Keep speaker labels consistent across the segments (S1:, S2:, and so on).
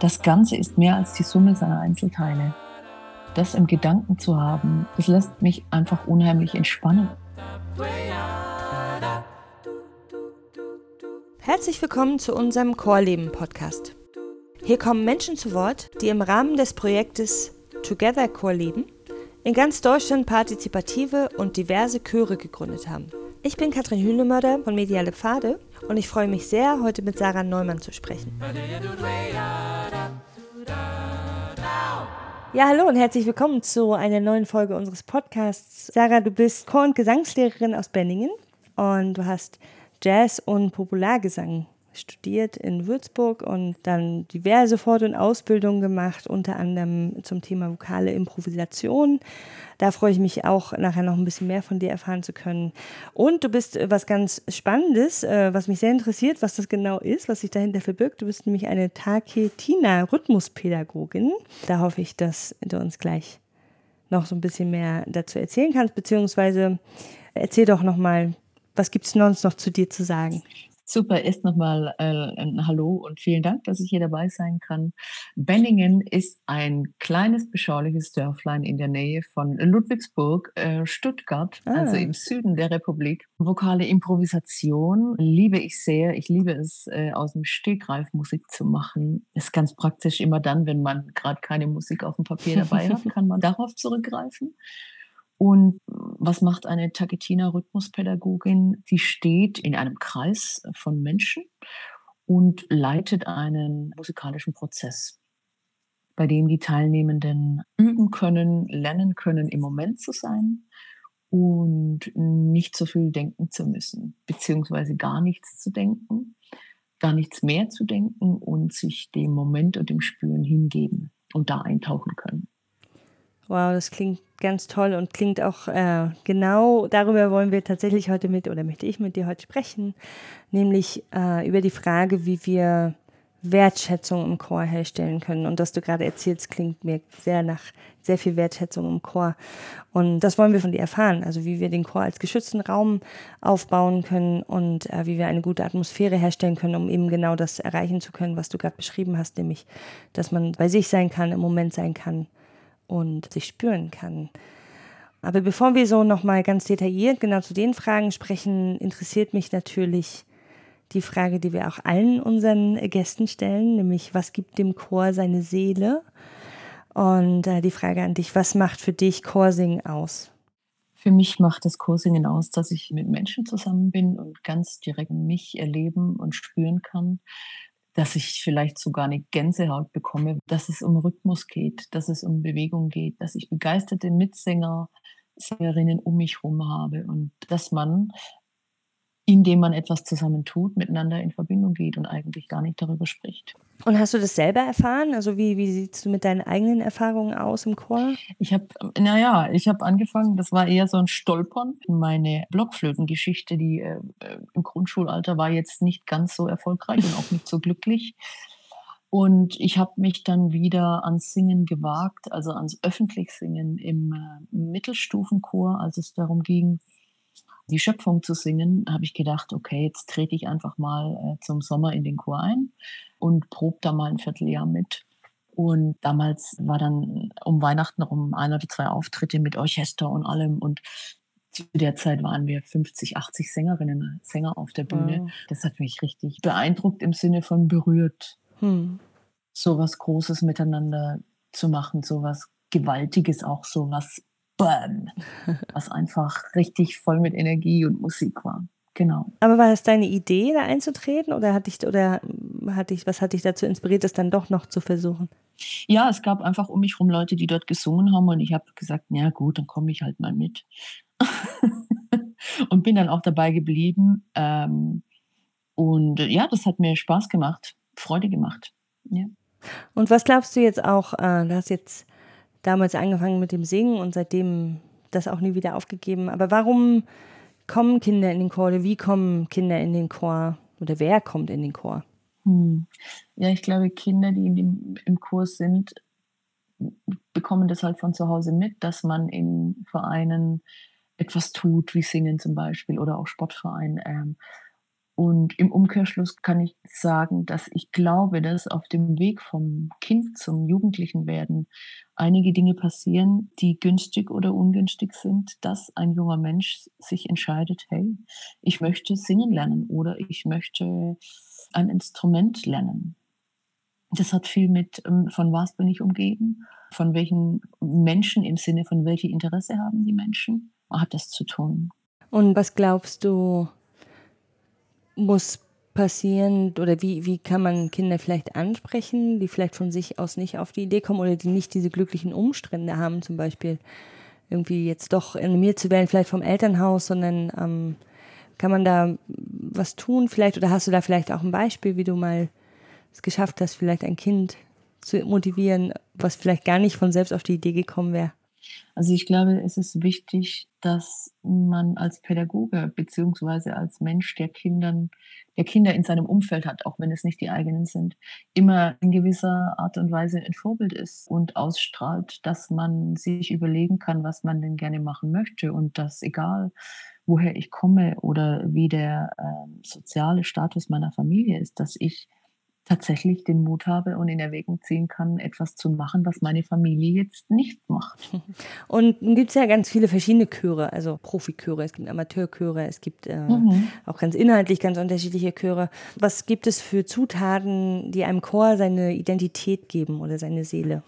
S1: Das Ganze ist mehr als die Summe seiner Einzelteile. Das im Gedanken zu haben, das lässt mich einfach unheimlich entspannen.
S2: Herzlich willkommen zu unserem Chorleben-Podcast. Hier kommen Menschen zu Wort, die im Rahmen des Projektes Together Chorleben in ganz Deutschland partizipative und diverse Chöre gegründet haben. Ich bin Katrin Hühnemörder von Mediale Pfade und ich freue mich sehr, heute mit Sarah Neumann zu sprechen. Ja, hallo und herzlich willkommen zu einer neuen Folge unseres Podcasts. Sarah, du bist Chor- und Gesangslehrerin aus Benningen und du hast Jazz und Populargesang studiert in Würzburg und dann diverse Fort- und Ausbildungen gemacht, unter anderem zum Thema vokale Improvisation. Da freue ich mich auch nachher noch ein bisschen mehr von dir erfahren zu können. Und du bist äh, was ganz Spannendes, äh, was mich sehr interessiert, was das genau ist, was sich dahinter verbirgt. Du bist nämlich eine Taketina-Rhythmuspädagogin. Da hoffe ich, dass du uns gleich noch so ein bisschen mehr dazu erzählen kannst, beziehungsweise erzähl doch nochmal, was gibt es sonst noch zu dir zu sagen?
S1: Super, erst nochmal äh, ein Hallo und vielen Dank, dass ich hier dabei sein kann. Benningen ist ein kleines, beschauliches Dörflein in der Nähe von Ludwigsburg, äh, Stuttgart, also ah. also im Süden der Republik. Vokale Improvisation liebe ich sehr. Ich liebe es, äh, aus dem Stegreif Musik zu machen. Ist ganz praktisch immer dann, wenn man gerade keine Musik auf dem Papier dabei hat, kann man darauf zurückgreifen. Und was macht eine Taketina-Rhythmuspädagogin? Sie steht in einem Kreis von Menschen und leitet einen musikalischen Prozess, bei dem die Teilnehmenden üben können, lernen können, im Moment zu sein und nicht so viel denken zu müssen, beziehungsweise gar nichts zu denken, gar nichts mehr zu denken und sich dem Moment und dem Spüren hingeben und da eintauchen können.
S2: Wow, das klingt ganz toll und klingt auch äh, genau darüber wollen wir tatsächlich heute mit oder möchte ich mit dir heute sprechen, nämlich äh, über die Frage, wie wir Wertschätzung im Chor herstellen können. Und was du gerade erzählst, klingt mir sehr nach sehr viel Wertschätzung im Chor. Und das wollen wir von dir erfahren. Also wie wir den Chor als geschützten Raum aufbauen können und äh, wie wir eine gute Atmosphäre herstellen können, um eben genau das erreichen zu können, was du gerade beschrieben hast, nämlich, dass man bei sich sein kann, im Moment sein kann und sich spüren kann. Aber bevor wir so nochmal ganz detailliert genau zu den Fragen sprechen, interessiert mich natürlich die Frage, die wir auch allen unseren Gästen stellen, nämlich was gibt dem Chor seine Seele? Und äh, die Frage an dich, was macht für dich Chorsingen aus?
S1: Für mich macht das Chorsingen aus, dass ich mit Menschen zusammen bin und ganz direkt mich erleben und spüren kann, dass ich vielleicht sogar eine Gänsehaut bekomme, dass es um Rhythmus geht, dass es um Bewegung geht, dass ich begeisterte Mitsänger, Sängerinnen um mich herum habe und dass man, indem man etwas zusammen tut, miteinander in Verbindung geht und eigentlich gar nicht darüber spricht.
S2: Und hast du das selber erfahren? Also wie, wie siehst du mit deinen eigenen Erfahrungen aus im Chor?
S1: Ich habe, naja, ich habe angefangen, das war eher so ein Stolpern. Meine Blockflötengeschichte, die äh, im Grundschulalter war jetzt nicht ganz so erfolgreich und auch nicht so glücklich. Und ich habe mich dann wieder ans Singen gewagt, also ans Öffentlichsingen im äh, Mittelstufenchor, als es darum ging, die Schöpfung zu singen, habe ich gedacht, okay, jetzt trete ich einfach mal äh, zum Sommer in den Chor ein und probe da mal ein Vierteljahr mit. Und damals war dann um Weihnachten um ein oder zwei Auftritte mit Orchester und allem. Und zu der Zeit waren wir 50, 80 Sängerinnen, Sänger auf der Bühne. Wow. Das hat mich richtig beeindruckt im Sinne von berührt. Hm. So was Großes miteinander zu machen, so was Gewaltiges auch, so was Bam, was einfach richtig voll mit Energie und Musik war. Genau.
S2: Aber war das deine Idee, da einzutreten oder hat dich oder hat dich, was hat dich dazu inspiriert, das dann doch noch zu versuchen?
S1: Ja, es gab einfach um mich herum Leute, die dort gesungen haben und ich habe gesagt, ja gut, dann komme ich halt mal mit. und bin dann auch dabei geblieben. Ähm, und ja, das hat mir Spaß gemacht, Freude gemacht. Ja.
S2: Und was glaubst du jetzt auch, äh, du hast jetzt damals angefangen mit dem Singen und seitdem das auch nie wieder aufgegeben. Aber warum kommen Kinder in den Chor oder wie kommen Kinder in den Chor oder wer kommt in den Chor?
S1: Hm. Ja, ich glaube, Kinder, die dem, im Kurs sind, bekommen das halt von zu Hause mit, dass man in Vereinen etwas tut, wie Singen zum Beispiel oder auch Sportverein. Ähm, und im Umkehrschluss kann ich sagen, dass ich glaube, dass auf dem Weg vom Kind zum Jugendlichen werden einige Dinge passieren, die günstig oder ungünstig sind, dass ein junger Mensch sich entscheidet, hey, ich möchte singen lernen oder ich möchte ein Instrument lernen. Das hat viel mit, ähm, von was bin ich umgeben, von welchen Menschen im Sinne von welche Interesse haben die Menschen, hat das zu tun.
S2: Und was glaubst du, muss passieren oder wie, wie kann man Kinder vielleicht ansprechen, die vielleicht von sich aus nicht auf die Idee kommen oder die nicht diese glücklichen Umstände haben, zum Beispiel irgendwie jetzt doch animiert zu werden, vielleicht vom Elternhaus, sondern ähm, kann man da was tun vielleicht oder hast du da vielleicht auch ein Beispiel, wie du mal es geschafft hast, vielleicht ein Kind zu motivieren, was vielleicht gar nicht von selbst auf die Idee gekommen wäre?
S1: Also ich glaube, es ist wichtig, dass man als Pädagoge beziehungsweise als Mensch, der Kindern, der Kinder in seinem Umfeld hat, auch wenn es nicht die eigenen sind, immer in gewisser Art und Weise ein Vorbild ist und ausstrahlt, dass man sich überlegen kann, was man denn gerne machen möchte und dass egal woher ich komme oder wie der äh, soziale Status meiner Familie ist, dass ich tatsächlich den Mut habe und in Erwägung ziehen kann, etwas zu machen, was meine Familie jetzt nicht macht.
S2: Und gibt es ja ganz viele verschiedene Chöre, also Profichöre, es gibt Amateurchöre, es gibt äh, mhm. auch ganz inhaltlich ganz unterschiedliche Chöre. Was gibt es für Zutaten, die einem Chor seine Identität geben oder seine Seele?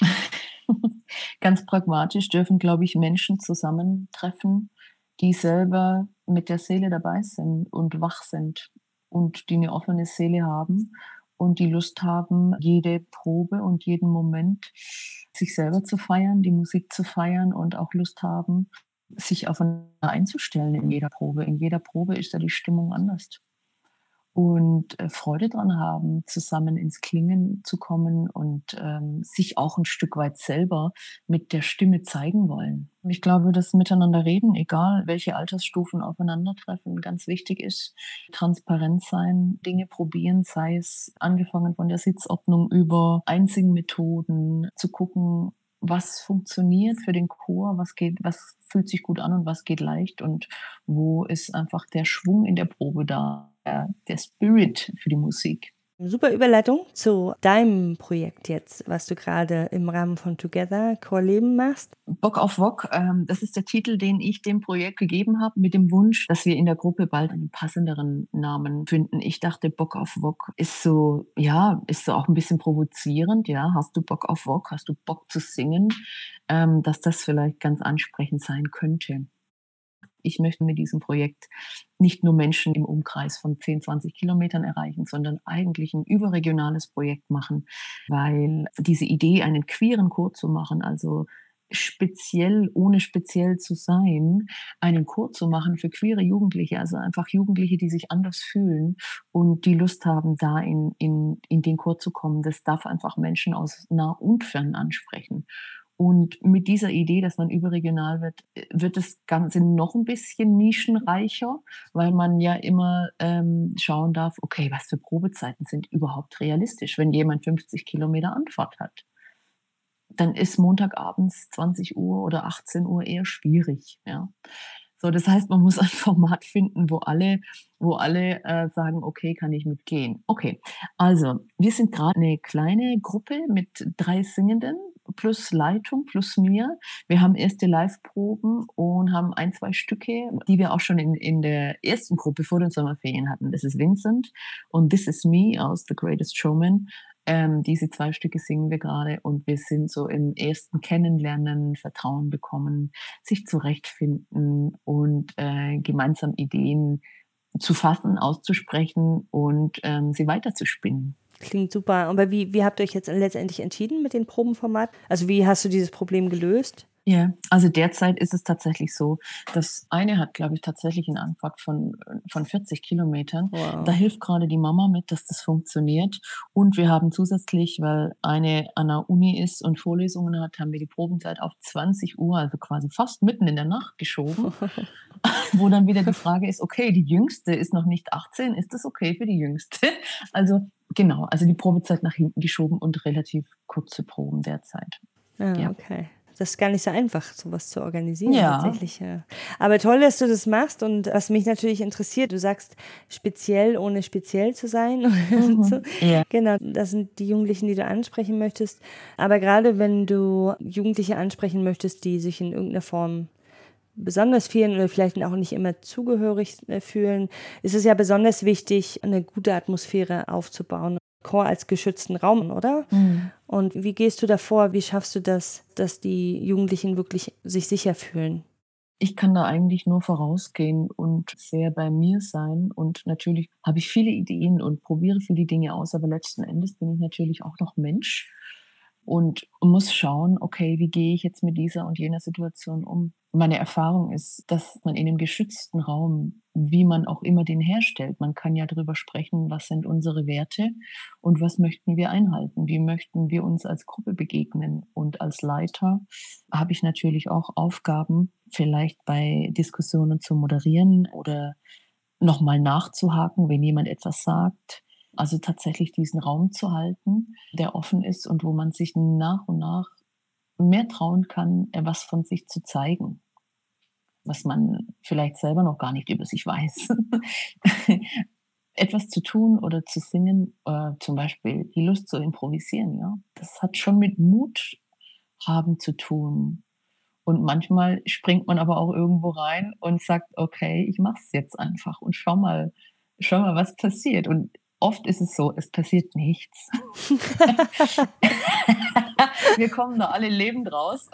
S1: ganz pragmatisch dürfen, glaube ich, Menschen zusammentreffen, die selber mit der Seele dabei sind und wach sind und die eine offene Seele haben und die Lust haben, jede Probe und jeden Moment sich selber zu feiern, die Musik zu feiern und auch Lust haben, sich aufeinander einzustellen in jeder Probe. In jeder Probe ist da die Stimmung anders und äh, Freude dran haben, zusammen ins Klingen zu kommen und ähm, sich auch ein Stück weit selber mit der Stimme zeigen wollen. Ich glaube, dass miteinander reden, egal welche Altersstufen aufeinandertreffen, ganz wichtig ist. Transparent sein, Dinge probieren, sei es angefangen von der Sitzordnung über Einzingmethoden, zu gucken, was funktioniert für den Chor, was geht, was fühlt sich gut an und was geht leicht und wo ist einfach der Schwung in der Probe da der, der Spirit für die Musik.
S2: Super Überleitung zu deinem Projekt jetzt, was du gerade im Rahmen von Together Core Leben machst.
S1: Bock auf Wok, ähm, das ist der Titel, den ich dem Projekt gegeben habe, mit dem Wunsch, dass wir in der Gruppe bald einen passenderen Namen finden. Ich dachte, Bock auf Wok ist so, ja, ist so auch ein bisschen provozierend, ja. Hast du Bock auf Wok? Hast du Bock zu singen? Ähm, dass das vielleicht ganz ansprechend sein könnte ich möchte mit diesem Projekt nicht nur Menschen im Umkreis von 10, 20 Kilometern erreichen, sondern eigentlich ein überregionales Projekt machen, weil diese Idee, einen queeren Chor zu machen, also speziell, ohne speziell zu sein, einen Chor zu machen für queere Jugendliche, also einfach Jugendliche, die sich anders fühlen und die Lust haben, da in, in, in den Chor zu kommen. Das darf einfach Menschen aus nah und fern ansprechen. Und mit dieser Idee, dass man überregional wird, wird das Ganze noch ein bisschen nischenreicher, weil man ja immer ähm, schauen darf, okay, was für Probezeiten sind überhaupt realistisch, wenn jemand 50 Kilometer Anfahrt hat. Dann ist Montagabends 20 Uhr oder 18 Uhr eher schwierig. Ja. So, das heißt, man muss ein Format finden, wo alle, wo alle äh, sagen, okay, kann ich mitgehen. Okay, also wir sind gerade eine kleine Gruppe mit drei Singenden, plus Leitung plus mir. Wir haben erste Live-Proben und haben ein, zwei Stücke, die wir auch schon in, in der ersten Gruppe vor den Sommerferien hatten. Das ist Vincent und This Is Me aus The Greatest Showman. Ähm, diese zwei Stücke singen wir gerade und wir sind so im ersten Kennenlernen, Vertrauen bekommen, sich zurechtfinden und äh, gemeinsam Ideen zu fassen, auszusprechen und ähm, sie weiterzuspinnen.
S2: Klingt super. Aber wie, wie habt ihr euch jetzt letztendlich entschieden mit dem Probenformat? Also wie hast du dieses Problem gelöst?
S1: Ja, also derzeit ist es tatsächlich so. Das eine hat, glaube ich, tatsächlich eine Antwort von, von 40 Kilometern. Wow. Da hilft gerade die Mama mit, dass das funktioniert. Und wir haben zusätzlich, weil eine an der Uni ist und Vorlesungen hat, haben wir die Probenzeit auf 20 Uhr, also quasi fast mitten in der Nacht geschoben. wo dann wieder die Frage ist, okay, die Jüngste ist noch nicht 18, ist das okay für die Jüngste? Also Genau, also die Probezeit nach hinten geschoben und relativ kurze Proben derzeit.
S2: Ah, ja. okay. Das ist gar nicht so einfach, sowas zu organisieren
S1: Ja.
S2: tatsächlich. Ja. Aber toll, dass du das machst und was mich natürlich interessiert, du sagst speziell, ohne speziell zu sein. und so.
S1: Ja.
S2: Genau, das sind die Jugendlichen, die du ansprechen möchtest. Aber gerade wenn du Jugendliche ansprechen möchtest, die sich in irgendeiner Form besonders fühlen oder vielleicht auch nicht immer zugehörig äh, fühlen, ist es ja besonders wichtig, eine gute Atmosphäre aufzubauen. Chor als geschützten Raum, oder?
S1: Mhm.
S2: Und wie gehst du davor? Wie schaffst du das, dass die Jugendlichen wirklich sich sicher fühlen?
S1: Ich kann da eigentlich nur vorausgehen und sehr bei mir sein. Und natürlich habe ich viele Ideen und probiere viele Dinge aus, aber letzten Endes bin ich natürlich auch noch Mensch und muss schauen, okay, wie gehe ich jetzt mit dieser und jener Situation um? Meine Erfahrung ist, dass man in einem geschützten Raum, wie man auch immer den herstellt, man kann ja darüber sprechen, was sind unsere Werte und was möchten wir einhalten, wie möchten wir uns als Gruppe begegnen. Und als Leiter habe ich natürlich auch Aufgaben, vielleicht bei Diskussionen zu moderieren oder nochmal nachzuhaken, wenn jemand etwas sagt also tatsächlich diesen Raum zu halten, der offen ist und wo man sich nach und nach mehr trauen kann, äh, was von sich zu zeigen, was man vielleicht selber noch gar nicht über sich weiß. Etwas zu tun oder zu singen, äh, zum Beispiel die Lust zu improvisieren, ja, das hat schon mit Mut haben zu tun. Und manchmal springt man aber auch irgendwo rein und sagt, okay, ich mache es jetzt einfach und schau mal, schau mal, was passiert. Und oft ist es so, es passiert nichts. Wir kommen da alle lebend raus.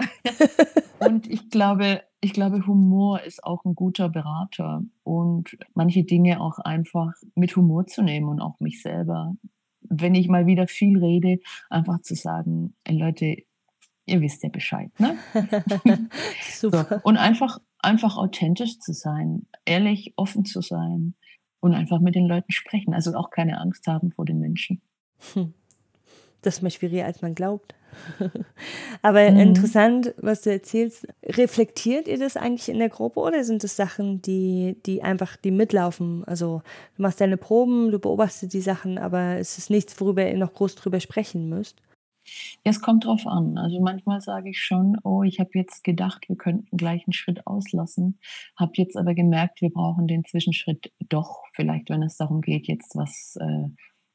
S1: Und ich glaube, ich glaube, Humor ist auch ein guter Berater und manche Dinge auch einfach mit Humor zu nehmen und auch mich selber. Wenn ich mal wieder viel rede, einfach zu sagen, ey Leute, ihr wisst ja Bescheid, ne?
S2: Super.
S1: So. Und einfach, einfach authentisch zu sein, ehrlich, offen zu sein und einfach mit den Leuten sprechen. Also auch keine Angst haben vor den Menschen.
S2: Hm. Das ist mal schwieriger, als man glaubt. Aber
S1: Mhm.
S2: interessant, was du erzählst. Reflektiert ihr das eigentlich in der Gruppe oder sind es Sachen, die, die einfach, die mitlaufen? Also du machst deine Proben, du beobachtest die Sachen, aber es ist nichts, worüber ihr noch groß drüber sprechen müsst.
S1: Es kommt drauf an. Also manchmal sage ich schon, oh, ich habe jetzt gedacht, wir könnten gleich einen Schritt auslassen, habe jetzt aber gemerkt, wir brauchen den Zwischenschritt doch, vielleicht wenn es darum geht, jetzt was äh,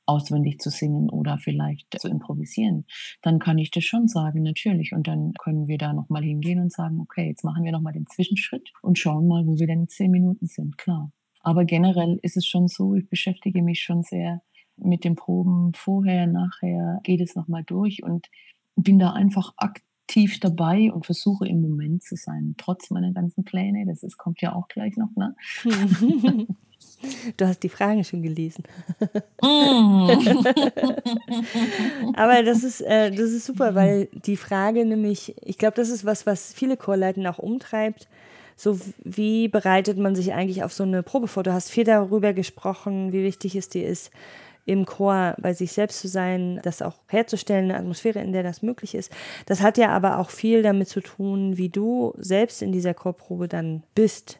S1: auswendig zu singen oder vielleicht zu improvisieren, dann kann ich das schon sagen, natürlich. Und dann können wir da nochmal hingehen und sagen, okay, jetzt machen wir nochmal den Zwischenschritt und schauen mal, wo wir denn in zehn Minuten sind, klar. Aber generell ist es schon so, ich beschäftige mich schon sehr mit den Proben vorher, nachher, geht es nochmal durch und bin da einfach aktiv dabei und versuche im Moment zu sein, trotz meiner ganzen Pläne. Das ist, kommt ja auch gleich noch, ne?
S2: Du hast die Fragen schon gelesen.
S1: Mm.
S2: Aber das ist, äh, das ist super, weil die Frage nämlich, ich glaube, das ist was, was viele Chorleiten auch umtreibt. So, wie bereitet man sich eigentlich auf so eine Probe vor? Du hast viel darüber gesprochen, wie wichtig es dir ist, im Chor bei sich selbst zu sein, das auch herzustellen, eine Atmosphäre, in der das möglich ist. Das hat ja aber auch viel damit zu tun, wie du selbst in dieser Chorprobe dann bist.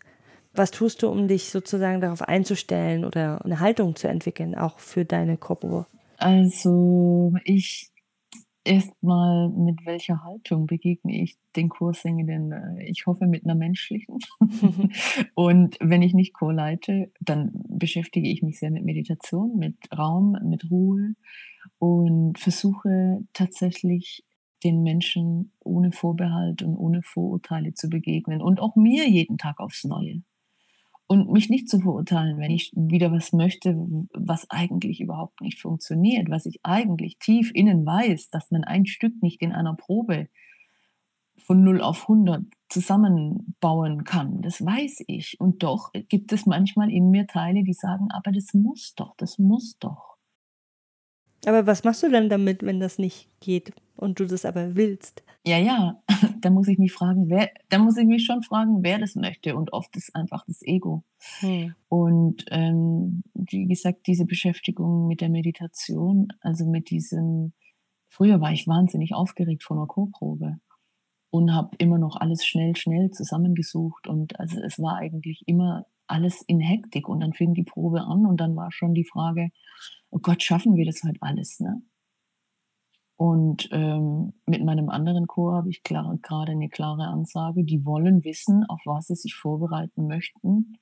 S2: Was tust du, um dich sozusagen darauf einzustellen oder eine Haltung zu entwickeln, auch für deine Chorprobe?
S1: Also ich erstmal, mit welcher Haltung begegne ich den Chorsingenden? Äh, Ich hoffe mit einer menschlichen. Und wenn ich nicht Chor leite, dann beschäftige ich mich sehr mit Meditation, mit Raum, mit Ruhe und versuche tatsächlich den Menschen ohne Vorbehalt und ohne Vorurteile zu begegnen und auch mir jeden Tag aufs Neue. Und mich nicht zu verurteilen, wenn ich wieder was möchte, was eigentlich überhaupt nicht funktioniert, was ich eigentlich tief innen weiß, dass man ein Stück nicht in einer Probe von 0 auf 100 zusammenbauen kann. Das weiß ich. Und doch gibt es manchmal in mir Teile, die sagen, aber das muss doch, das muss doch.
S2: Aber was machst du denn damit, wenn das nicht geht und du das aber willst?
S1: Ja, ja, da muss ich mich fragen, wer, da muss ich mich schon fragen, wer das möchte. Und oft ist einfach das Ego.
S2: Hm.
S1: Und ähm, wie gesagt, diese Beschäftigung mit der Meditation, also mit diesem, früher war ich wahnsinnig aufgeregt vor einer Chorprobe und habe immer noch alles schnell, schnell zusammengesucht. Und also es war eigentlich immer alles in Hektik. Und dann fing die Probe an und dann war schon die Frage, oh Gott, schaffen wir das heute alles? Ne? Und ähm, mit meinem anderen Chor habe ich gerade eine klare Ansage. Die wollen wissen, auf was sie sich vorbereiten möchten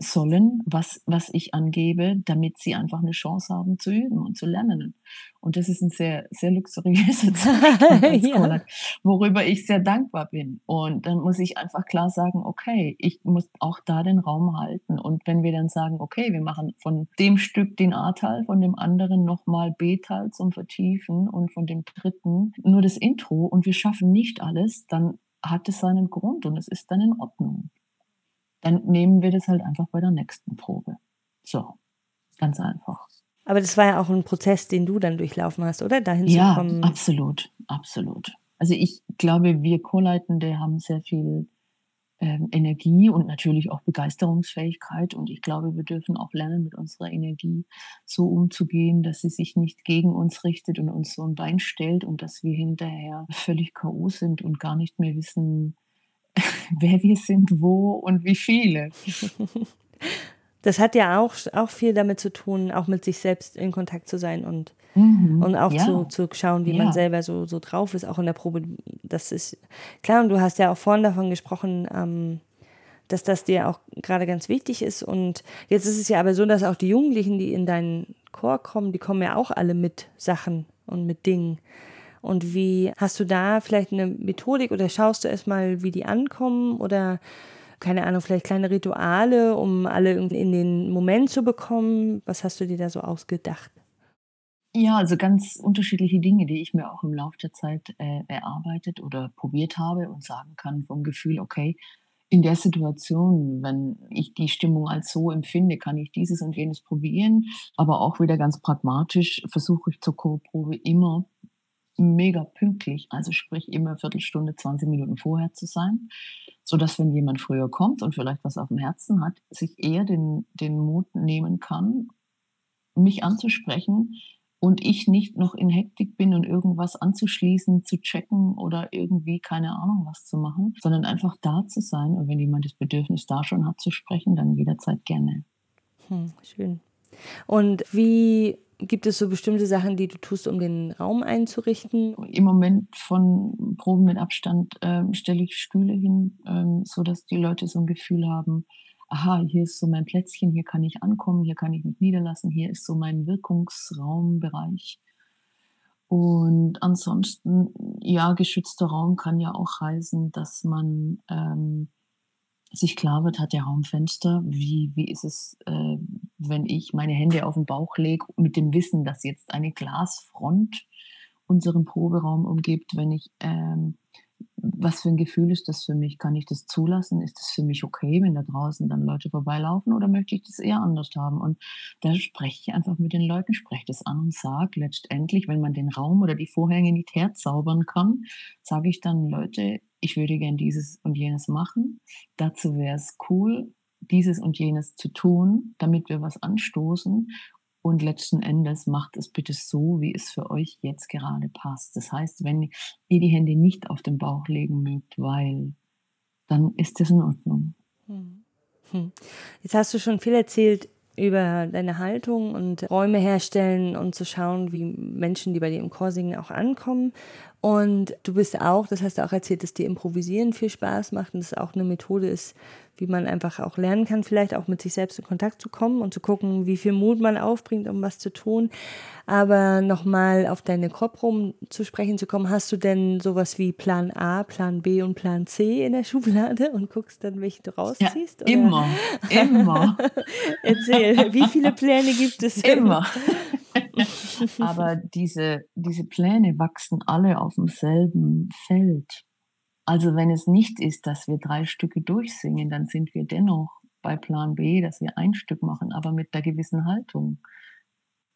S1: sollen, was, was ich angebe, damit sie einfach eine Chance haben zu üben und zu lernen. Und das ist ein sehr, sehr luxuriöser Zustand ja. worüber ich sehr dankbar bin. Und dann muss ich einfach klar sagen, okay, ich muss auch da den Raum halten. Und wenn wir dann sagen, okay, wir machen von dem Stück den A-Teil, von dem anderen nochmal B-Teil zum Vertiefen und von dem dritten nur das Intro und wir schaffen nicht alles, dann hat es seinen Grund und es ist dann in Ordnung dann nehmen wir das halt einfach bei der nächsten Probe. So, ganz einfach.
S2: Aber das war ja auch ein Prozess, den du dann durchlaufen hast, oder? Dahin
S1: ja,
S2: zu kommen.
S1: absolut, absolut. Also ich glaube, wir Co-Leitende haben sehr viel ähm, Energie und natürlich auch Begeisterungsfähigkeit. Und ich glaube, wir dürfen auch lernen, mit unserer Energie so umzugehen, dass sie sich nicht gegen uns richtet und uns so ein Bein stellt und dass wir hinterher völlig K.O. sind und gar nicht mehr wissen, wer wir sind, wo und wie viele.
S2: Das hat ja auch, auch viel damit zu tun, auch mit sich selbst in Kontakt zu sein und, mhm, und auch ja. zu, zu schauen, wie ja. man selber so, so drauf ist, auch in der Probe. Das ist klar, und du hast ja auch vorhin davon gesprochen, ähm, dass das dir auch gerade ganz wichtig ist. Und jetzt ist es ja aber so, dass auch die Jugendlichen, die in deinen Chor kommen, die kommen ja auch alle mit Sachen und mit Dingen. Und wie hast du da vielleicht eine Methodik oder schaust du erstmal, wie die ankommen oder keine Ahnung, vielleicht kleine Rituale, um alle in den Moment zu bekommen? Was hast du dir da so ausgedacht?
S1: Ja, also ganz unterschiedliche Dinge, die ich mir auch im Laufe der Zeit äh, erarbeitet oder probiert habe und sagen kann vom Gefühl, okay, in der Situation, wenn ich die Stimmung als so empfinde, kann ich dieses und jenes probieren. Aber auch wieder ganz pragmatisch versuche ich zur Co-Probe immer mega pünktlich, also sprich immer Viertelstunde, 20 Minuten vorher zu sein, so dass wenn jemand früher kommt und vielleicht was auf dem Herzen hat, sich eher den, den Mut nehmen kann, mich anzusprechen und ich nicht noch in Hektik bin und irgendwas anzuschließen, zu checken oder irgendwie keine Ahnung was zu machen, sondern einfach da zu sein und wenn jemand das Bedürfnis da schon hat zu sprechen, dann jederzeit gerne.
S2: Hm, schön. Und wie Gibt es so bestimmte Sachen, die du tust, um den Raum einzurichten?
S1: Im Moment von Proben mit Abstand ähm, stelle ich Stühle hin, ähm, sodass die Leute so ein Gefühl haben, aha, hier ist so mein Plätzchen, hier kann ich ankommen, hier kann ich mich niederlassen, hier ist so mein Wirkungsraumbereich. Und ansonsten, ja, geschützter Raum kann ja auch heißen, dass man ähm, sich klar wird, hat der Raum Fenster? Wie, wie ist es, äh, wenn ich meine Hände auf den Bauch lege, mit dem Wissen, dass jetzt eine Glasfront unseren Proberaum umgibt, wenn ich, ähm, was für ein Gefühl ist das für mich? Kann ich das zulassen? Ist das für mich okay, wenn da draußen dann Leute vorbeilaufen oder möchte ich das eher anders haben? Und da spreche ich einfach mit den Leuten, spreche das an und sage letztendlich, wenn man den Raum oder die Vorhänge nicht herzaubern kann, sage ich dann, Leute, ich würde gern dieses und jenes machen. Dazu wäre es cool, dieses und jenes zu tun, damit wir was anstoßen. Und letzten Endes macht es bitte so, wie es für euch jetzt gerade passt. Das heißt, wenn ihr die Hände nicht auf den Bauch legen mögt, weil, dann ist das in Ordnung. Hm.
S2: hm. Jetzt hast du schon viel erzählt über deine Haltung und Räume herstellen und zu schauen, wie Menschen, die bei dir im Chor singen, auch ankommen. Und du bist auch, das hast du auch erzählt, dass dir Improvisieren viel Spaß macht und das auch eine Methode ist, wie man einfach auch lernen kann, vielleicht auch mit sich selbst in Kontakt zu kommen und zu gucken, wie viel Mut man aufbringt, um was zu tun. Aber nochmal auf deine Kopfrum zu sprechen zu kommen, hast du denn sowas wie Plan A, Plan B und Plan C in der Schublade und guckst dann, welchen du rausziehst?
S1: Ja, immer, immer.
S2: Erzähl, wie viele Pläne gibt es?
S1: Immer. Aber diese, diese Pläne wachsen alle auf demselben Feld. Also wenn es nicht ist, dass wir drei Stücke durchsingen, dann sind wir dennoch bei Plan B, dass wir ein Stück machen, aber mit der gewissen Haltung.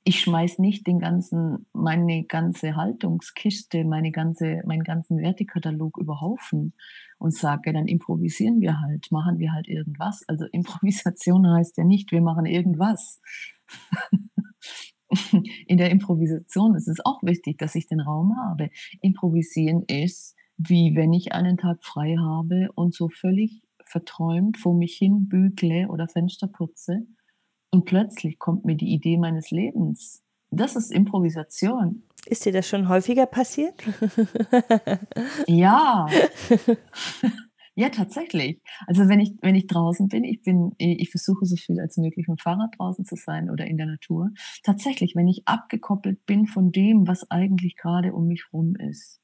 S1: Ich schmeiß nicht den ganzen, meine ganze Haltungskiste, meine ganze, meinen ganzen Wertekatalog über Haufen und sage, dann improvisieren wir halt, machen wir halt irgendwas. Also Improvisation heißt ja nicht, wir machen irgendwas. In der Improvisation ist es auch wichtig, dass ich den Raum habe. Improvisieren ist, wie wenn ich einen Tag frei habe und so völlig verträumt vor mich hin bügle oder Fenster putze und plötzlich kommt mir die Idee meines Lebens. Das ist Improvisation.
S2: Ist dir das schon häufiger passiert?
S1: Ja. Ja, tatsächlich. Also wenn ich wenn ich draußen bin, ich bin ich versuche so viel als möglich mit'm Fahrrad draußen zu sein oder in der Natur. Tatsächlich, wenn ich abgekoppelt bin von dem, was eigentlich gerade um mich rum ist.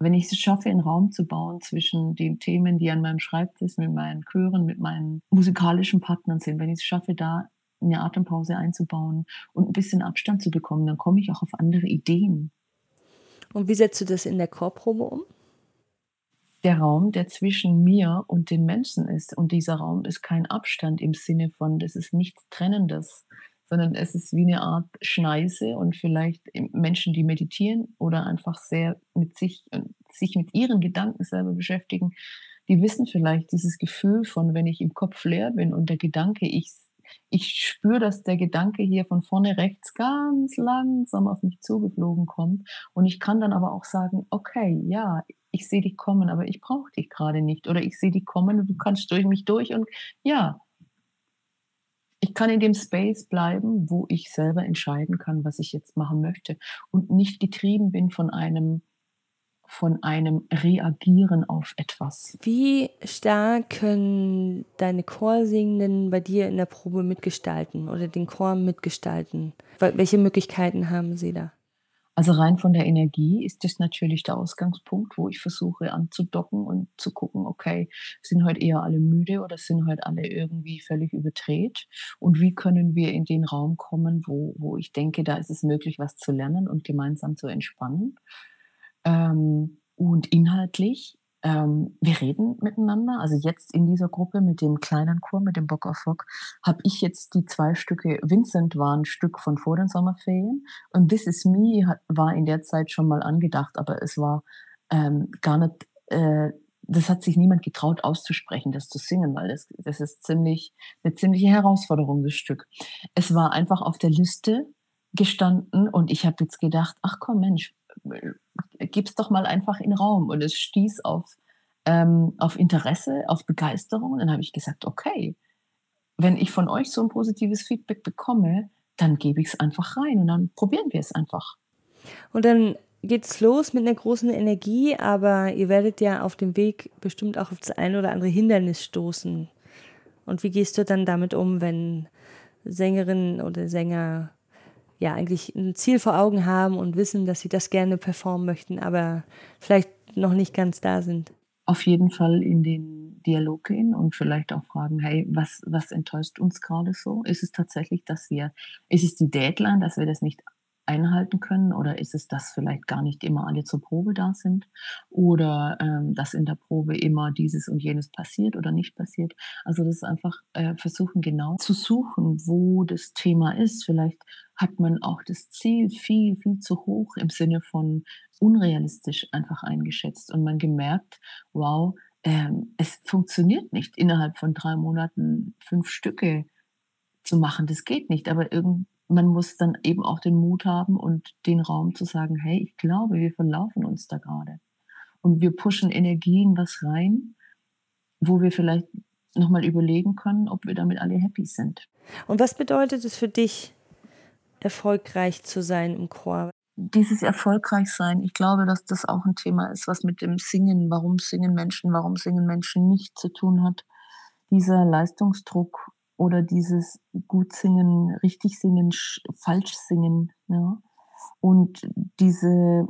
S1: Wenn ich es schaffe, 'n Raum zu bauen zwischen den Themen, die an meinem Schreibtisch mit meinen Chören, mit meinen musikalischen Partnern sind, wenn ich's schaffe, da 'ne Atempause einzubauen und 'n bisschen Abstand zu bekommen, dann komme ich auch auf andere Ideen.
S2: Und wie setzt du das in der Chorprobe um?
S1: Der Raum, der zwischen mir und den Menschen ist. Und dieser Raum ist kein Abstand im Sinne von das ist nichts Trennendes, sondern es ist wie 'ne Art Schneise und vielleicht, Menschen, die meditieren oder einfach sehr mit sich äh, sich mit ihren Gedanken selber beschäftigen, die wissen vielleicht dieses Gefühl von, wenn ich im Kopf leer bin und der Gedanke ich ich spüre, dass der Gedanke hier von vorne rechts ganz langsam auf mich zugeflogen kommt. Und ich kann dann aber auch sagen: „Okay, ja, ich sehe dich kommen, aber ich brauche dich grade nicht.“ Oder: „Ich sehe dich kommen und du kannst durch mich durch“ und ja. Ich kann in dem Space bleiben, wo ich selber entscheiden kann, was ich jetzt machen möchte und nicht getrieben bin von einem von einem Reagieren auf etwas.
S2: Wie stark können deine Chorsingenden bei dir in der Probe mitgestalten oder den Chor mitgestalten? Welche Möglichkeiten haben sie da?
S1: Also, rein von der Energie ist das natürlich der Ausgangspunkt, wo ich versuche anzudocken und zu gucken: „Okay, sind heute eher alle müde oder sind heute alle irgendwie völlig überdreht? Und wie können wir in den Raum kommen, wo wo ich denke, da ist es möglich, was zu lernen und gemeinsam zu entspannen?“ Ähm, und inhaltlich, ähm, wir reden miteinander. Also, jetzt in dieser Gruppe mit dem kleinen Chor, mit dem Bock auf Rock, habe ich jetzt die 2 Stücke Vincent war 'n Stück von vor den Sommerferien und This Is Me war in der Zeit schon mal angedacht, aber es war, ähm, gar nicht äh, das hat sich niemand getraut auszusprechen, das zu singen, weil das das ist ziemlich 'ne ziemliche Herausforderung, das Stück. Es war einfach auf der Liste gestanden und ich habe jetzt gedacht: „Ach komm, Mensch, gib's doch mal einfach in Raum.“ Und es stieß auf ähm, auf Interesse, auf Begeisterung. Und dann habe ich gesagt: „Okay, wenn ich von euch so 'n positives Feedback bekomme, dann gebe ich's einfach rein und dann probieren wir es einfach.“
S2: Und dann geht's los mit 'ner großen Energie, aber ihr werdet ja auf dem Weg bestimmt auch auf das ein oder andere Hindernis stoßen. Und wie gehst du dann damit um, wenn Sängerinnen oder Sänger, ja, eigentlich 'n Ziel vor Augen haben und wissen, dass sie das gerne performen möchten, aber vielleicht noch nicht ganz da sind?
S1: Auf jeden Fall in den Dialog gehen und vielleicht auch fragen: „Hey, was was enttäuscht uns grade so? Ist es tatsächlich, dass wir ist es die Deadline, dass wir das nicht einhalten können oder ist es, dass vielleicht gar nicht immer alle zur Probe da sind oder, ähm, dass in der Probe immer dieses und jenes passiert oder nicht passiert?“ Also, das ist einfach, äh, versuchen, genau zu suchen, wo das Thema ist. Vielleicht hat man auch das Ziel viel, viel zu hoch im Sinne von unrealistisch einfach eingeschätzt und man gemerkt: „Wow, ähm, es funktioniert nicht, innerhalb von 3 Monaten 5 Stücke zu machen. Das geht nicht.“ Aber irgend man muss dann eben auch den Mut haben und den Raum zu sagen: „Hey, ich glaube, wir verlaufen uns da grade. Und wir pushen Energie in was rein, wo wir vielleicht noch mal überlegen können, ob wir damit alle happy sind.“
S2: Und was bedeutet es für dich, erfolgreich zu sein im Chor?
S1: Dieses Erfolgreichsein, ich glaube, dass das auch 'n Thema ist, was mit dem Singen warum singen Menschen, warum singen Menschen nicht zu tun hat. Dieser Leistungsdruck oder dieses gut singen, richtig singen, sch falsch singen, ja? Und diese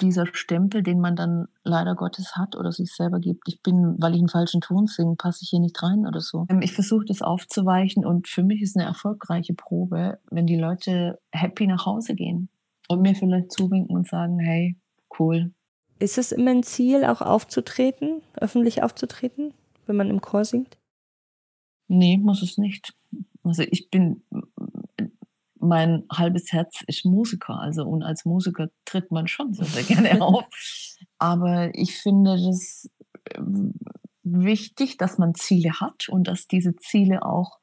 S1: dieser Stempel, den man dann leider Gottes hat oder sich selber gibt: „Ich bin weil ich 'n falschen Ton singe, passe ich hier nicht rein“ oder so. Ähm, ich versuche das aufzuweichen und für mich ist 'ne erfolgreiche Probe, wenn die Leute happy nach Hause gehen und mir vielleicht zuwinken und sagen: „Hey, cool.“
S2: Ist es immer 'n Ziel, auch aufzutreten öffentlich aufzutreten, wenn man im Chor singt?
S1: Ne, muss es nicht. Also, ich bin mein halbes Herz ist Musiker, also und als Musiker tritt man schon sehr, sehr gerne auf. Aber ich finde das, ähm, wichtig, dass man Ziele hat und dass diese Ziele auch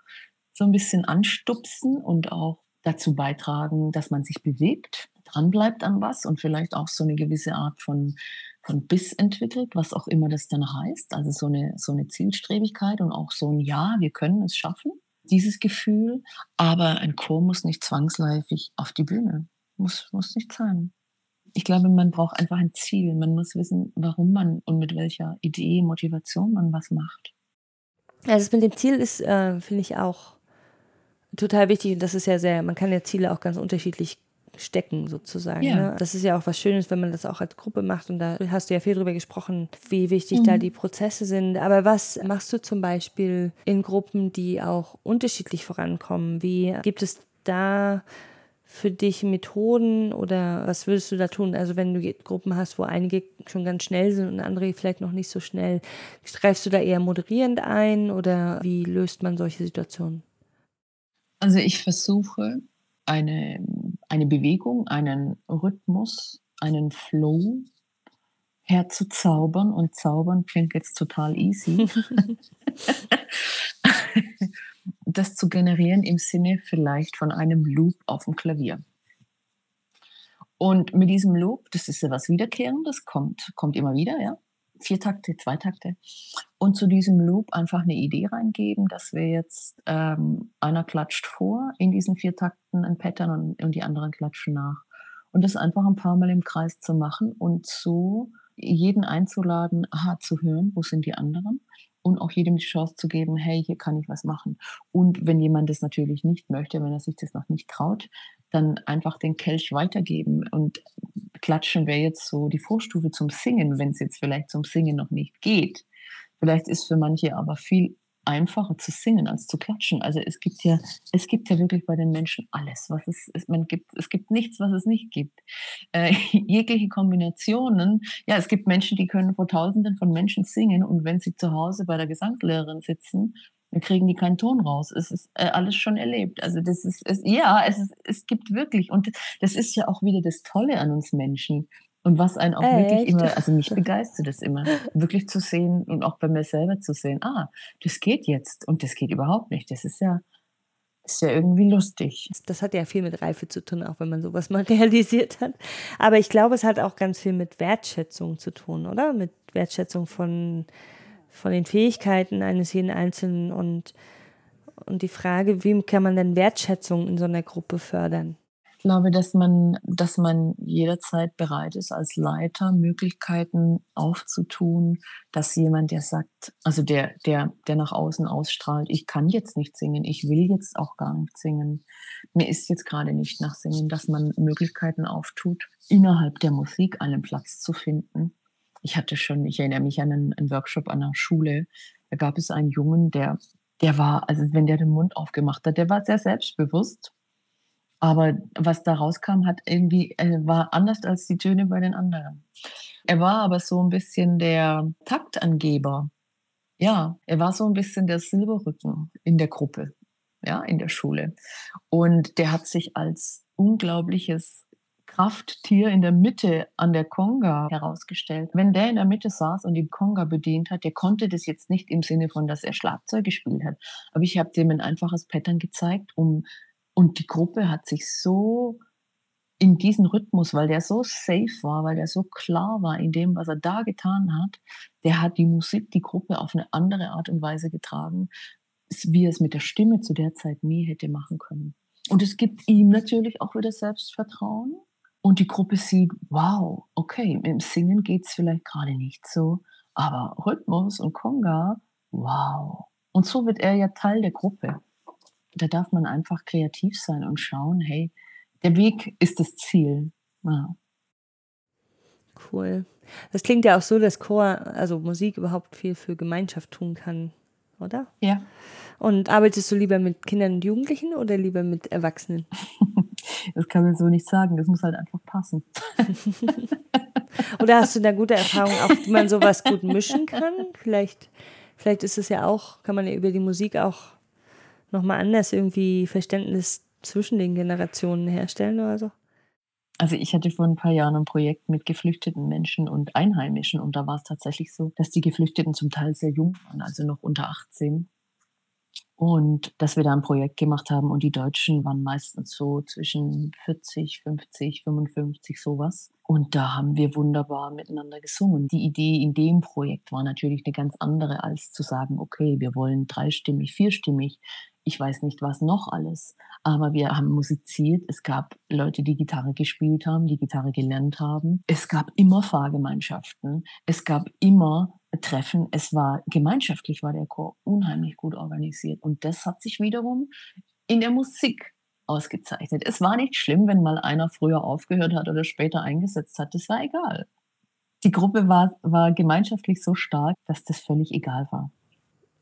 S1: so 'n bisschen anstupsen und auch dazu beitragen, dass man sich bewegt, dranbleibt an was und vielleicht auch so 'ne gewisse Art von von Biss entwickelt, was auch immer das dann heißt. Also, so 'ne so 'ne Zielstrebigkeit und auch so 'n „Ja, wir können es schaffen.“ dieses Gefühl, aber ein Chor muss nicht zwangsläufig auf die Bühne. Muss, muss nicht sein. Ich glaube, man braucht einfach ein Ziel. Man muss wissen, warum man und mit welcher Idee, Motivation man was macht.
S2: Also das mit dem Ziel ist, äh, finde ich auch total wichtig und das ist ja sehr, man kann ja Ziele auch ganz unterschiedlich stecken sozusagen. Ja. Ne? Das ist ja auch was Schönes, wenn man das auch als Gruppe macht und da hast du ja viel drüber gesprochen, wie wichtig mhm. da die Prozesse sind. Aber was machst du zum Beispiel in Gruppen, die auch unterschiedlich vorankommen? Wie gibt es da für dich Methoden oder was würdest du da tun? Also wenn du Gruppen hast, wo einige schon ganz schnell sind und andere vielleicht noch nicht so schnell, greifst du da eher moderierend ein oder wie löst man solche Situationen?
S1: Also ich versuche eine, eine Bewegung, einen Rhythmus, einen Flow herzuzaubern und zaubern klingt jetzt total easy. das zu generieren im Sinne vielleicht von einem Loop auf dem Klavier. Und mit diesem Loop, das ist ja was Wiederkehrendes, kommt, kommt immer wieder, ja. Vier Takte, zwei Takte. Und zu diesem Loop einfach eine Idee reingeben, dass wir jetzt, ähm, einer klatscht vor in diesen vier Takten ein Pattern und, und die anderen klatschen nach. Und das einfach ein paar Mal im Kreis zu machen und so jeden einzuladen, aha, zu hören, wo sind die anderen und auch jedem die Chance zu geben, hey, hier kann ich was machen. Und wenn jemand das natürlich nicht möchte, wenn er sich das noch nicht traut, dann einfach den Kelch weitergeben und klatschen wäre jetzt so die Vorstufe zum Singen, wenn es jetzt vielleicht zum Singen noch nicht geht. Vielleicht ist für manche aber viel einfacher zu singen als zu klatschen. Also es gibt ja, es gibt ja wirklich bei den Menschen alles, was es, es man gibt. Es gibt nichts, was es nicht gibt. Äh, jegliche Kombinationen. Ja, es gibt Menschen, die können vor Tausenden von Menschen singen und wenn sie zu Hause bei der Gesanglehrerin sitzen, dann kriegen die keinen Ton raus. Es ist äh, alles schon erlebt. Also das ist, es, ja, es, ist, es gibt wirklich und das ist ja auch wieder das Tolle an uns Menschen. Und was einen auch Echt? wirklich immer, also mich begeistert es immer, wirklich zu sehen und auch bei mir selber zu sehen, ah, das geht jetzt und das geht überhaupt nicht. Das ist ja, ist ja irgendwie lustig.
S2: Das hat ja viel mit Reife zu tun, auch wenn man sowas mal realisiert hat. Aber ich glaube, es hat auch ganz viel mit Wertschätzung zu tun, oder? Mit Wertschätzung von, von den Fähigkeiten eines jeden Einzelnen und, und die Frage, wie kann man denn Wertschätzung in so einer Gruppe fördern?
S1: Glaube, dass man, dass man jederzeit bereit ist, als Leiter Möglichkeiten aufzutun, dass jemand, der sagt, also der, der, der nach außen ausstrahlt, ich kann jetzt nicht singen, ich will jetzt auch gar nicht singen, mir ist jetzt gerade nicht nach Singen, dass man Möglichkeiten auftut, innerhalb der Musik einen Platz zu finden. Ich hatte schon, ich erinnere mich an einen, einen Workshop an einer Schule, da gab es einen Jungen, der, der war, also wenn der den Mund aufgemacht hat, der war sehr selbstbewusst aber was da rauskam, hat irgendwie, äh, war anders als die Töne bei den anderen. Er war aber so ein bisschen der Taktangeber. Ja, er war so ein bisschen der Silberrücken in der Gruppe, ja, in der Schule. Und der hat sich als unglaubliches Krafttier in der Mitte an der Conga herausgestellt. Wenn der in der Mitte saß und die Conga bedient hat, der konnte das jetzt nicht im Sinne von, dass er Schlagzeug gespielt hat. Aber ich habe dem ein einfaches Pattern gezeigt, um und die Gruppe hat sich so in diesen Rhythmus, weil der so safe war, weil der so klar war in dem, was er da getan hat, der hat die Musik, die Gruppe auf eine andere Art und Weise getragen, wie er es mit der Stimme zu der Zeit nie hätte machen können. Und es gibt ihm natürlich auch wieder Selbstvertrauen. Und die Gruppe sieht, wow, okay, im Singen geht es vielleicht gerade nicht so, aber Rhythmus und Conga, wow. Und so wird er ja Teil der Gruppe da darf man einfach kreativ sein und schauen, hey, der Weg ist das Ziel. Ja.
S2: Cool. Das klingt ja auch so, dass Chor, also Musik überhaupt viel für Gemeinschaft tun kann, oder?
S1: Ja.
S2: Und arbeitest du lieber mit Kindern und Jugendlichen oder lieber mit Erwachsenen?
S1: Das kann man so nicht sagen, das muss halt einfach passen.
S2: oder hast du da gute Erfahrungen, auch wie man sowas gut mischen kann? Vielleicht, vielleicht ist es ja auch, kann man ja über die Musik auch nochmal anders irgendwie Verständnis zwischen den Generationen herstellen oder so?
S1: Also ich hatte vor ein paar Jahren ein Projekt mit geflüchteten Menschen und Einheimischen und da war es tatsächlich so, dass die Geflüchteten zum Teil sehr jung waren, also noch unter 18 und dass wir da ein Projekt gemacht haben und die Deutschen waren meistens so zwischen 40, 50, 55, sowas. Und da haben wir wunderbar miteinander gesungen. Die Idee in dem Projekt war natürlich eine ganz andere, als zu sagen, okay, wir wollen dreistimmig, vierstimmig. Ich weiß nicht was noch alles. Aber wir haben musiziert. Es gab Leute, die Gitarre gespielt haben, die Gitarre gelernt haben. Es gab immer Fahrgemeinschaften. Es gab immer Treffen. Es war gemeinschaftlich war der Chor unheimlich gut organisiert. Und das hat sich wiederum in der Musik ausgezeichnet. Es war nicht schlimm, wenn mal einer früher aufgehört hat oder später eingesetzt hat. Das war egal. Die Gruppe war, war gemeinschaftlich so stark, dass das völlig egal war.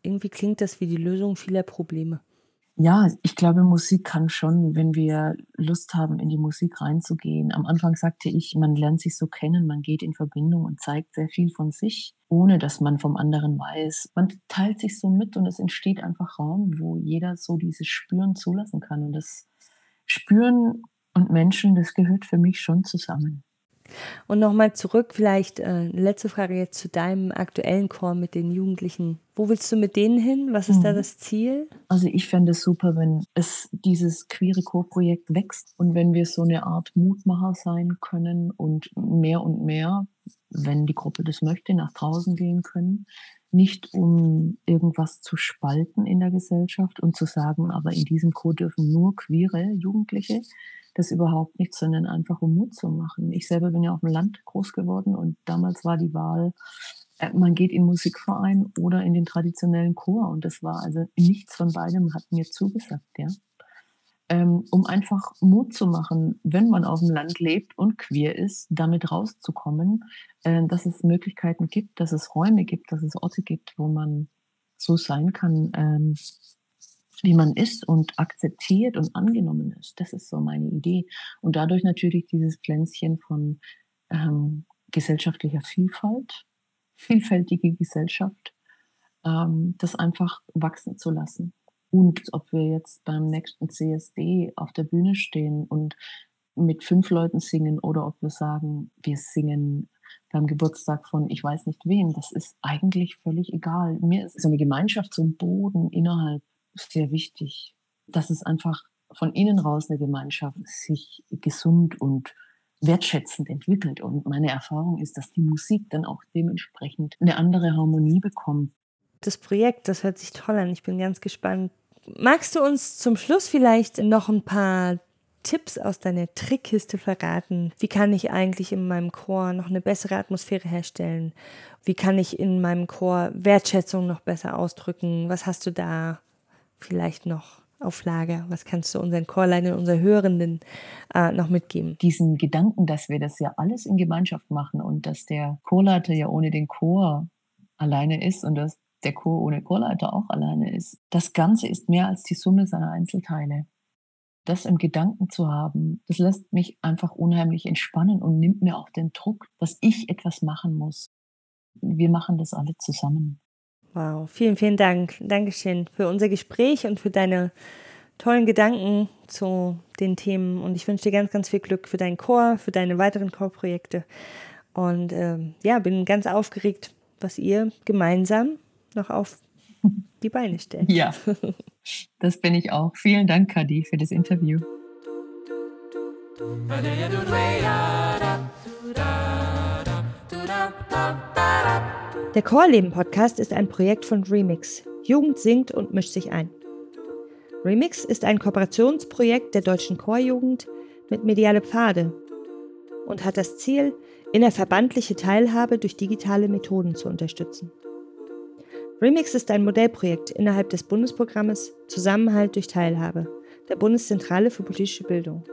S2: Irgendwie klingt das wie die Lösung vieler Probleme.
S1: Ja, ich glaube, Musik kann schon, wenn wir Lust haben, in die Musik reinzugehen. Am Anfang sagte ich, man lernt sich so kennen, man geht in Verbindung und zeigt sehr viel von sich, ohne dass man vom anderen weiß. Man teilt sich so mit und es entsteht einfach Raum, wo jeder so dieses Spüren zulassen kann. Und das Spüren und Menschen, das gehört für mich schon zusammen.
S2: Und nochmal zurück, vielleicht äh, letzte Frage jetzt zu deinem aktuellen Chor mit den Jugendlichen. Wo willst du mit denen hin? Was ist mhm. da das Ziel?
S1: Also ich fände es super, wenn es dieses queere Chorprojekt wächst und wenn wir so eine Art Mutmacher sein können und mehr und mehr, wenn die Gruppe das möchte, nach draußen gehen können. Nicht um irgendwas zu spalten in der Gesellschaft und zu sagen, aber in diesem Chor dürfen nur queere Jugendliche das überhaupt nicht, sondern einfach um Mut zu machen. Ich selber bin ja auf dem Land groß geworden und damals war die Wahl, äh, man geht in Musikverein oder in den traditionellen Chor und das war also nichts von beidem hat mir zugesagt, ja. Ähm, um einfach Mut zu machen, wenn man auf dem Land lebt und queer ist, damit rauszukommen, äh, dass es Möglichkeiten gibt, dass es Räume gibt, dass es Orte gibt, wo man so sein kann, ähm, wie man ist und akzeptiert und angenommen ist. Das ist so meine Idee. Und dadurch natürlich dieses Pflänzchen von ähm, gesellschaftlicher Vielfalt, vielfältige Gesellschaft, ähm, das einfach wachsen zu lassen. Und ob wir jetzt beim nächsten CSD auf der Bühne stehen und mit fünf Leuten singen oder ob wir sagen, wir singen beim Geburtstag von ich weiß nicht wem, das ist eigentlich völlig egal. Mir ist so eine Gemeinschaft, so ein Boden innerhalb sehr wichtig, dass es einfach von innen raus eine Gemeinschaft sich gesund und wertschätzend entwickelt. Und meine Erfahrung ist, dass die Musik dann auch dementsprechend eine andere Harmonie bekommt.
S2: Das Projekt, das hört sich toll an. Ich bin ganz gespannt. Magst du uns zum Schluss vielleicht noch ein paar Tipps aus deiner Trickkiste verraten? Wie kann ich eigentlich in meinem Chor noch eine bessere Atmosphäre herstellen? Wie kann ich in meinem Chor Wertschätzung noch besser ausdrücken? Was hast du da vielleicht noch auf Lager? Was kannst du unseren Chorleinen, unseren Hörenden äh, noch mitgeben?
S1: Diesen Gedanken, dass wir das ja alles in Gemeinschaft machen und dass der Chorleiter ja ohne den Chor alleine ist und dass der Chor ohne Chorleiter auch alleine ist. Das Ganze ist mehr als die Summe seiner Einzelteile. Das im Gedanken zu haben, das lässt mich einfach unheimlich entspannen und nimmt mir auch den Druck, dass ich etwas machen muss. Wir machen das alle zusammen.
S2: Wow, vielen, vielen Dank. Dankeschön für unser Gespräch und für deine tollen Gedanken zu den Themen. Und ich wünsche dir ganz, ganz viel Glück für deinen Chor, für deine weiteren Chorprojekte. Und ähm, ja, bin ganz aufgeregt, was ihr gemeinsam noch auf die Beine stellt.
S1: Ja, das bin ich auch. Vielen Dank, Kadi, für das Interview.
S2: Der Chorleben-Podcast ist ein Projekt von Remix. Jugend singt und mischt sich ein. Remix ist ein Kooperationsprojekt der deutschen Chorjugend mit Mediale Pfade und hat das Ziel, innerverbandliche Teilhabe durch digitale Methoden zu unterstützen. Remix ist ein Modellprojekt innerhalb des Bundesprogrammes Zusammenhalt durch Teilhabe der Bundeszentrale für politische Bildung.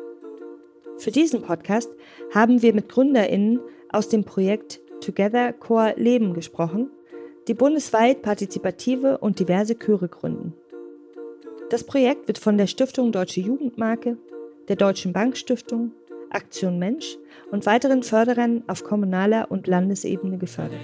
S2: Für diesen Podcast haben wir mit GründerInnen aus dem Projekt Together Chor Leben gesprochen, die bundesweit partizipative und diverse Chöre gründen. Das Projekt wird von der Stiftung Deutsche Jugendmarke, der Deutschen Bankstiftung, Aktion Mensch und weiteren Förderern auf kommunaler und Landesebene gefördert.